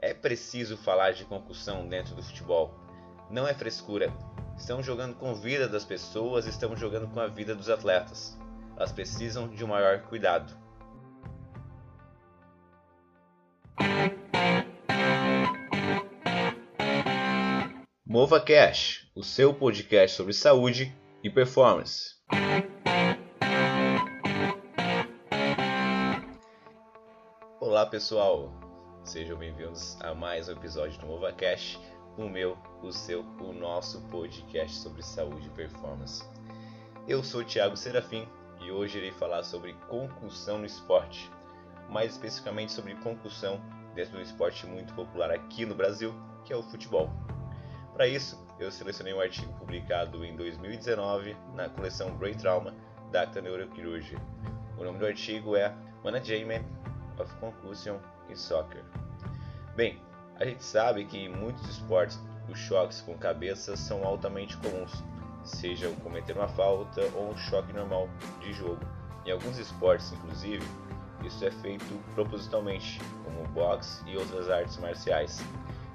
É preciso falar de concussão dentro do futebol. Não é frescura. Estamos jogando com a vida das pessoas, estamos jogando com a vida dos atletas. Elas precisam de um maior cuidado. Mova Cash, o seu podcast sobre saúde e performance. Olá pessoal, sejam bem-vindos a mais um episódio do Mova Cash, o meu, o seu, o nosso podcast sobre saúde e performance. Eu sou o Thiago Serafim e hoje irei falar sobre concussão no esporte, mais especificamente sobre concussão dentro de um esporte muito popular aqui no Brasil, que é o futebol. Para isso, eu selecionei um artigo publicado em 2019 na coleção Brain Trauma da Acta Neurochirurgia. O nome do artigo é Management of Concussion in Soccer. Bem, a gente sabe que em muitos esportes os choques com cabeça são altamente comuns, seja cometer uma falta ou um choque normal de jogo. Em alguns esportes, inclusive, isso é feito propositalmente, como boxe e outras artes marciais.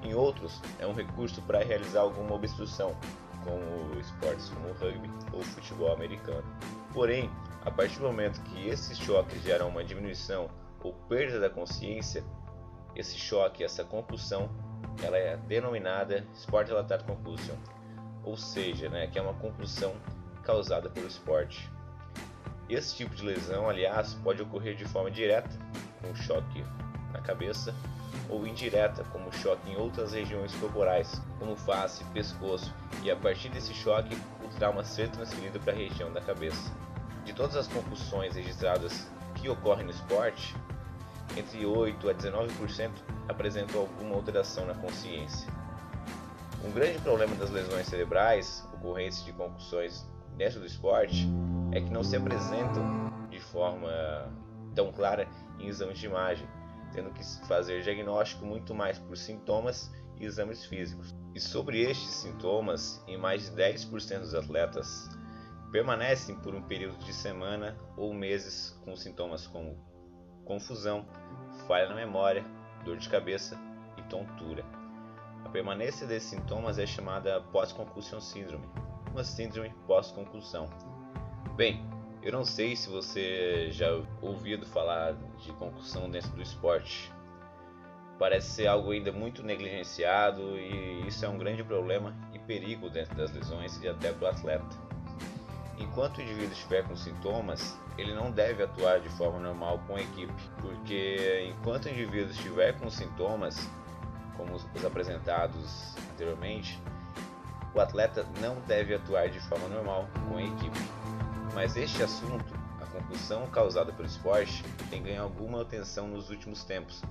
Em outros, é um recurso para realizar alguma obstrução, como esportes como rugby ou futebol americano. Porém, a partir do momento que esses choques geram uma diminuição ou perda da consciência, esse choque, essa compulsão, ela é denominada Sport Related Compulsion, ou seja, né, que é uma compulsão causada pelo esporte. Esse tipo de lesão, aliás, pode ocorrer de forma direta, com um choque na cabeça, ou indireta, como choque em outras regiões corporais, como face, pescoço, e a partir desse choque, o trauma ser transferido para a região da cabeça. De todas as concussões registradas que ocorrem no esporte, entre 8 a 19% apresentam alguma alteração na consciência. Um grande problema das lesões cerebrais ocorrentes de concussões dentro do esporte é que não se apresentam de forma tão clara em exames de imagem, tendo que fazer diagnóstico muito mais por sintomas e exames físicos. E sobre estes sintomas, em mais de 10% dos atletas permanecem por um período de semana ou meses com sintomas como confusão, falha na memória, dor de cabeça e tontura. A permanência desses sintomas é chamada pós-concussão síndrome, uma síndrome pós-concussão. Bem, eu não sei se você já ouvido falar de concussão dentro do esporte. Parece ser algo ainda muito negligenciado e isso é um grande problema e perigo dentro das lesões e até para o atleta. Enquanto o indivíduo estiver com sintomas, ele não deve atuar de forma normal com a equipe, porque enquanto o indivíduo estiver com sintomas, como os apresentados anteriormente, o atleta não deve atuar de forma normal com a equipe. Mas este assunto, a concussão causada pelo esporte, tem ganho alguma atenção nos últimos tempos,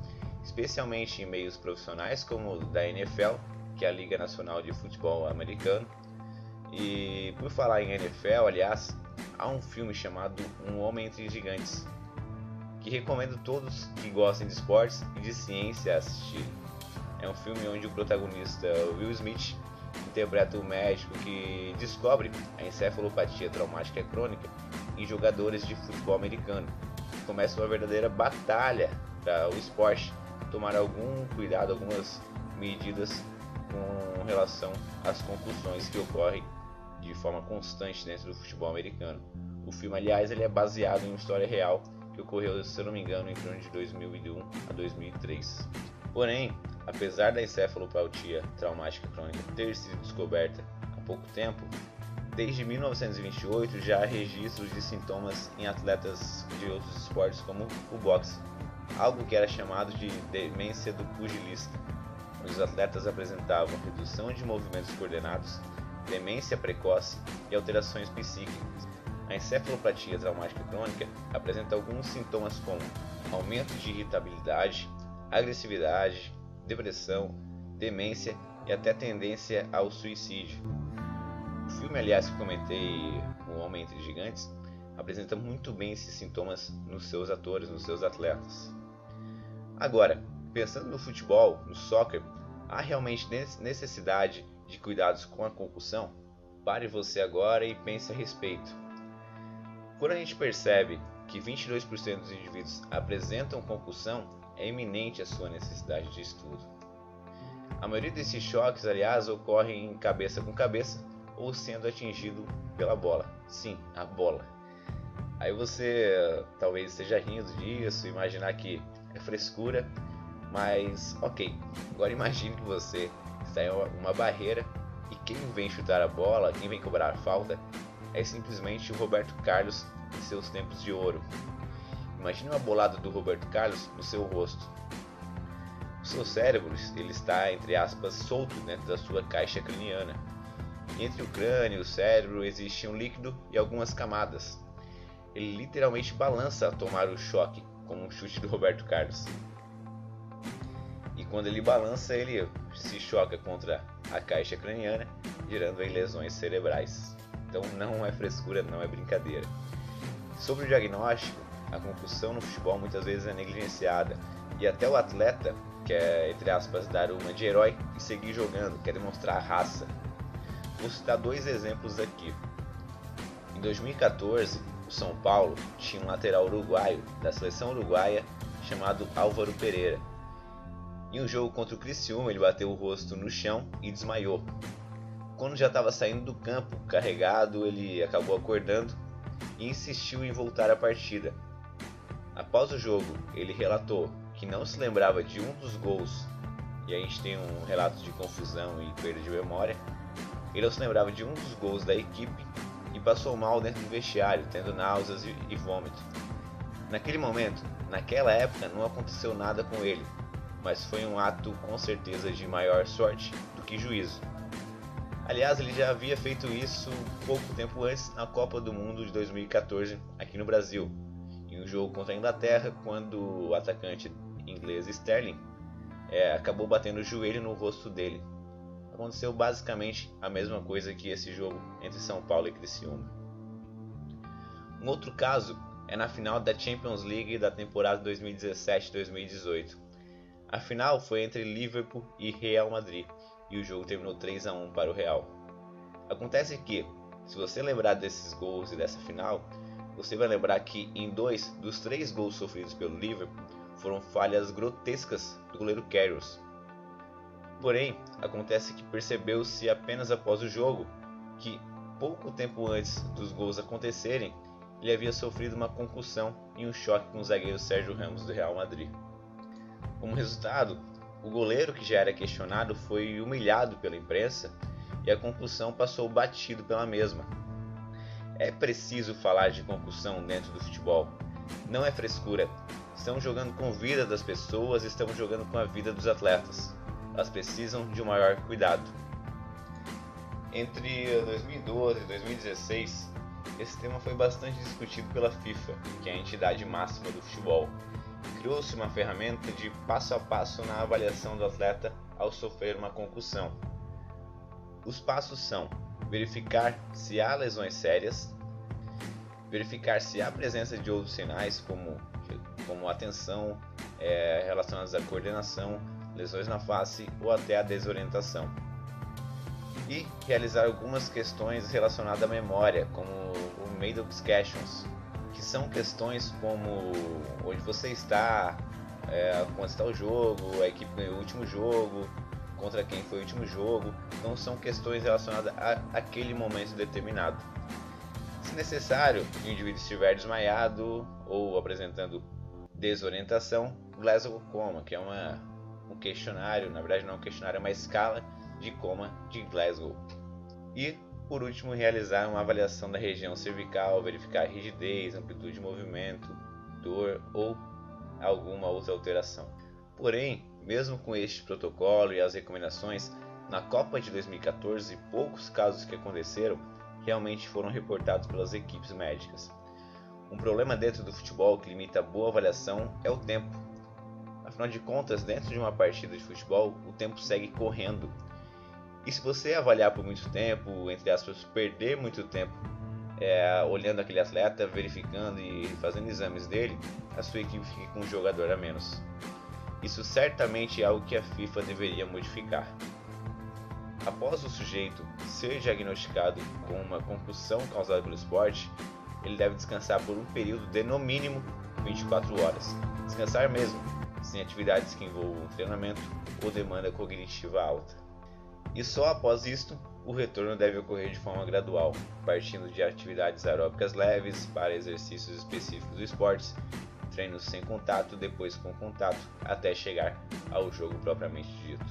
especialmente em meios profissionais como o da NFL, que é a Liga Nacional de Futebol Americano. E por falar em NFL, aliás, há um filme chamado Um Homem entre Gigantes, que recomendo todos que gostem de esportes e de ciência assistirem. É um filme onde o protagonista Will Smith interpreta o médico que descobre a encefalopatia traumática crônica em jogadores de futebol americano. Começa uma verdadeira batalha para o esporte tomar algum cuidado, algumas medidas com relação às concussões que ocorrem de forma constante dentro do futebol americano. O filme, aliás, ele é baseado em uma história real que ocorreu, se eu não me engano, em torno de 2001 a 2003. Porém, apesar da encefalopatia traumática crônica ter sido descoberta há pouco tempo, desde 1928 já há registros de sintomas em atletas de outros esportes como o boxe, algo que era chamado de demência do pugilista, onde os atletas apresentavam redução de movimentos coordenados, demência precoce e alterações psíquicas. A encefalopatia traumática crônica apresenta alguns sintomas como aumento de irritabilidade, agressividade, depressão, demência e até tendência ao suicídio. O filme, aliás, que comentei, O Homem entre Gigantes, apresenta muito bem esses sintomas nos seus atores, nos seus atletas. Agora, pensando no futebol, no soccer, há realmente necessidade de cuidados com a concussão? Pare você agora e pense a respeito. Quando a gente percebe que 22% dos indivíduos apresentam concussão, é iminente a sua necessidade de estudo. A maioria desses choques, aliás, ocorrem cabeça com cabeça ou sendo atingido pela bola. Sim, a bola. Aí você talvez esteja rindo disso, imaginar que é frescura, mas ok. Agora imagine que você em uma barreira e quem vem chutar a bola, quem vem cobrar a falta, é simplesmente o Roberto Carlos em seus tempos de ouro. Imagine uma bolada do Roberto Carlos no seu rosto. O seu cérebro ele está, entre aspas, solto dentro da sua caixa craniana. Entre o crânio e o cérebro existe um líquido e algumas camadas. Ele literalmente balança a tomar o choque, como um chute do Roberto Carlos. Quando ele balança, ele se choca contra a caixa craniana, gerando lesões cerebrais. Então não é frescura, não é brincadeira. Sobre o diagnóstico, a concussão no futebol muitas vezes é negligenciada e até o atleta quer, entre aspas, dar uma de herói e seguir jogando, quer demonstrar raça. Vou citar dois exemplos aqui. Em 2014, o São Paulo tinha um lateral uruguaio da seleção uruguaia chamado Álvaro Pereira. Em um jogo contra o Criciúma, ele bateu o rosto no chão e desmaiou. Quando já estava saindo do campo, carregado, ele acabou acordando e insistiu em voltar à partida. Após o jogo, ele relatou que não se lembrava de um dos gols, e a gente tem um relato de confusão e perda de memória. Ele não se lembrava de um dos gols da equipe e passou mal dentro do vestiário, tendo náuseas e vômito. Naquele momento, naquela época, não aconteceu nada com ele, mas foi um ato com certeza de maior sorte do que juízo. Aliás, ele já havia feito isso pouco tempo antes na Copa do Mundo de 2014 aqui no Brasil, em um jogo contra a Inglaterra, quando o atacante inglês Sterling é, acabou batendo o joelho no rosto dele. Aconteceu basicamente a mesma coisa que esse jogo entre São Paulo e Criciúma. Um outro caso é na final da Champions League da temporada 2017-2018. A final foi entre Liverpool e Real Madrid e o jogo terminou 3 a 1 para o Real. Acontece que, se você lembrar desses gols e dessa final, você vai lembrar que em dois dos três gols sofridos pelo Liverpool foram falhas grotescas do goleiro Karius. Porém, acontece que percebeu-se apenas após o jogo que, pouco tempo antes dos gols acontecerem, ele havia sofrido uma concussão e um choque com o zagueiro Sérgio Ramos do Real Madrid. Como resultado, o goleiro que já era questionado foi humilhado pela imprensa e a concussão passou batido pela mesma. É preciso falar de concussão dentro do futebol. Não é frescura. Estamos jogando com a vida das pessoas, estamos jogando com a vida dos atletas. Elas precisam de um maior cuidado. Entre 2012 e 2016, esse tema foi bastante discutido pela FIFA, que é a entidade máxima do futebol. Criou-se uma ferramenta de passo a passo na avaliação do atleta ao sofrer uma concussão. Os passos são verificar se há lesões sérias, verificar se há presença de outros sinais como, como atenção é, relacionadas à coordenação, lesões na face ou até a desorientação. E realizar algumas questões relacionadas à memória, como o Maddox Questions, que são questões como onde você está, é, quando está o jogo, a equipe ganhou o último jogo, contra quem foi o último jogo. Então são questões relacionadas a aquele momento determinado. Se necessário, o indivíduo estiver desmaiado ou apresentando desorientação, Glasgow Coma, que é uma, um questionário, na verdade não é um questionário, é uma escala de coma de Glasgow. E por último, realizar uma avaliação da região cervical, verificar rigidez, amplitude de movimento, dor ou alguma outra alteração. Porém, mesmo com este protocolo e as recomendações, na Copa de 2014, poucos casos que aconteceram realmente foram reportados pelas equipes médicas. Um problema dentro do futebol que limita a boa avaliação é o tempo. Afinal de contas, dentro de uma partida de futebol, o tempo segue correndo e se você avaliar por muito tempo, entre aspas, perder muito tempo é, olhando aquele atleta, verificando e fazendo exames dele, a sua equipe fica com um jogador a menos. Isso certamente é algo que a FIFA deveria modificar. Após o sujeito ser diagnosticado com uma concussão causada pelo esporte, ele deve descansar por um período de no mínimo 24 horas. Descansar mesmo, em atividades que envolvam treinamento ou demanda cognitiva alta. E só após isto, o retorno deve ocorrer de forma gradual, partindo de atividades aeróbicas leves para exercícios específicos do esportes, treinos sem contato, depois com contato, até chegar ao jogo propriamente dito.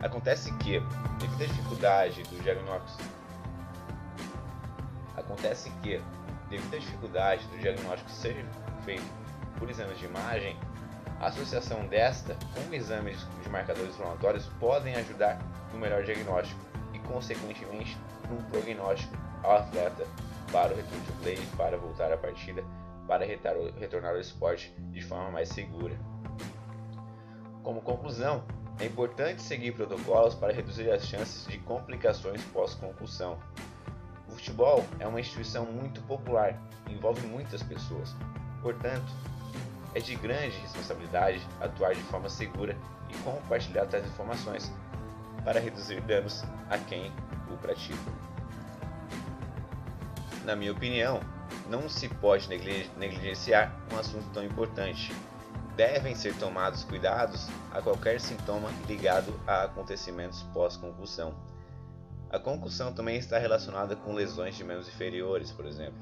Acontece que, devido à dificuldade do diagnóstico, acontece que, devido à dificuldade do diagnóstico ser feito por exames de imagem, a associação desta com exames de marcadores inflamatórios podem ajudar no melhor diagnóstico e, consequentemente, no prognóstico ao atleta para o retorno de play, para voltar à partida, para retornar ao esporte de forma mais segura. Como conclusão, é importante seguir protocolos para reduzir as chances de complicações pós-concussão. O futebol é uma instituição muito popular, envolve muitas pessoas. Portanto, é de grande responsabilidade atuar de forma segura e compartilhar tais informações para reduzir danos a quem o pratica. Na minha opinião, não se pode negligenciar um assunto tão importante. Devem ser tomados cuidados a qualquer sintoma ligado a acontecimentos pós-concussão. A concussão também está relacionada com lesões de membros inferiores, por exemplo.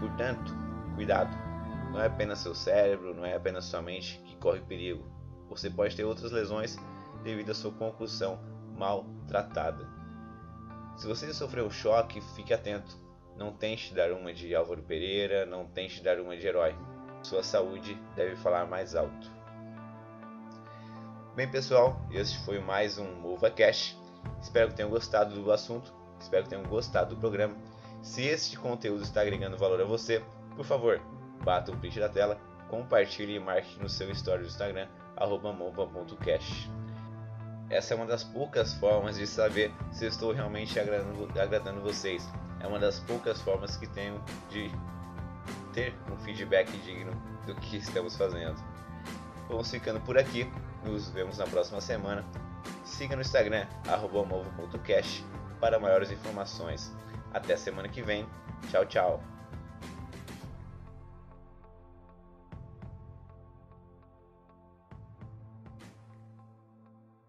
Portanto, cuidado! Não é apenas seu cérebro, não é apenas sua mente que corre perigo. Você pode ter outras lesões devido à sua concussão mal tratada. Se você sofreu choque, fique atento. Não tente dar uma de Álvaro Pereira, não tente dar uma de herói. Sua saúde deve falar mais alto. Bem, pessoal, este foi mais um MovaCast. Espero que tenham gostado do assunto, espero que tenham gostado do programa. Se este conteúdo está agregando valor a você, por favor, bata o print da tela, compartilhe e marque no seu story do Instagram, mova.cash. Essa é uma das poucas formas de saber se estou realmente agradando, agradando vocês. É uma das poucas formas que tenho de ter um feedback digno do que estamos fazendo. Vamos ficando por aqui. Nos vemos na próxima semana. Siga no Instagram, movo.cash para maiores informações. Até semana que vem. Tchau, tchau.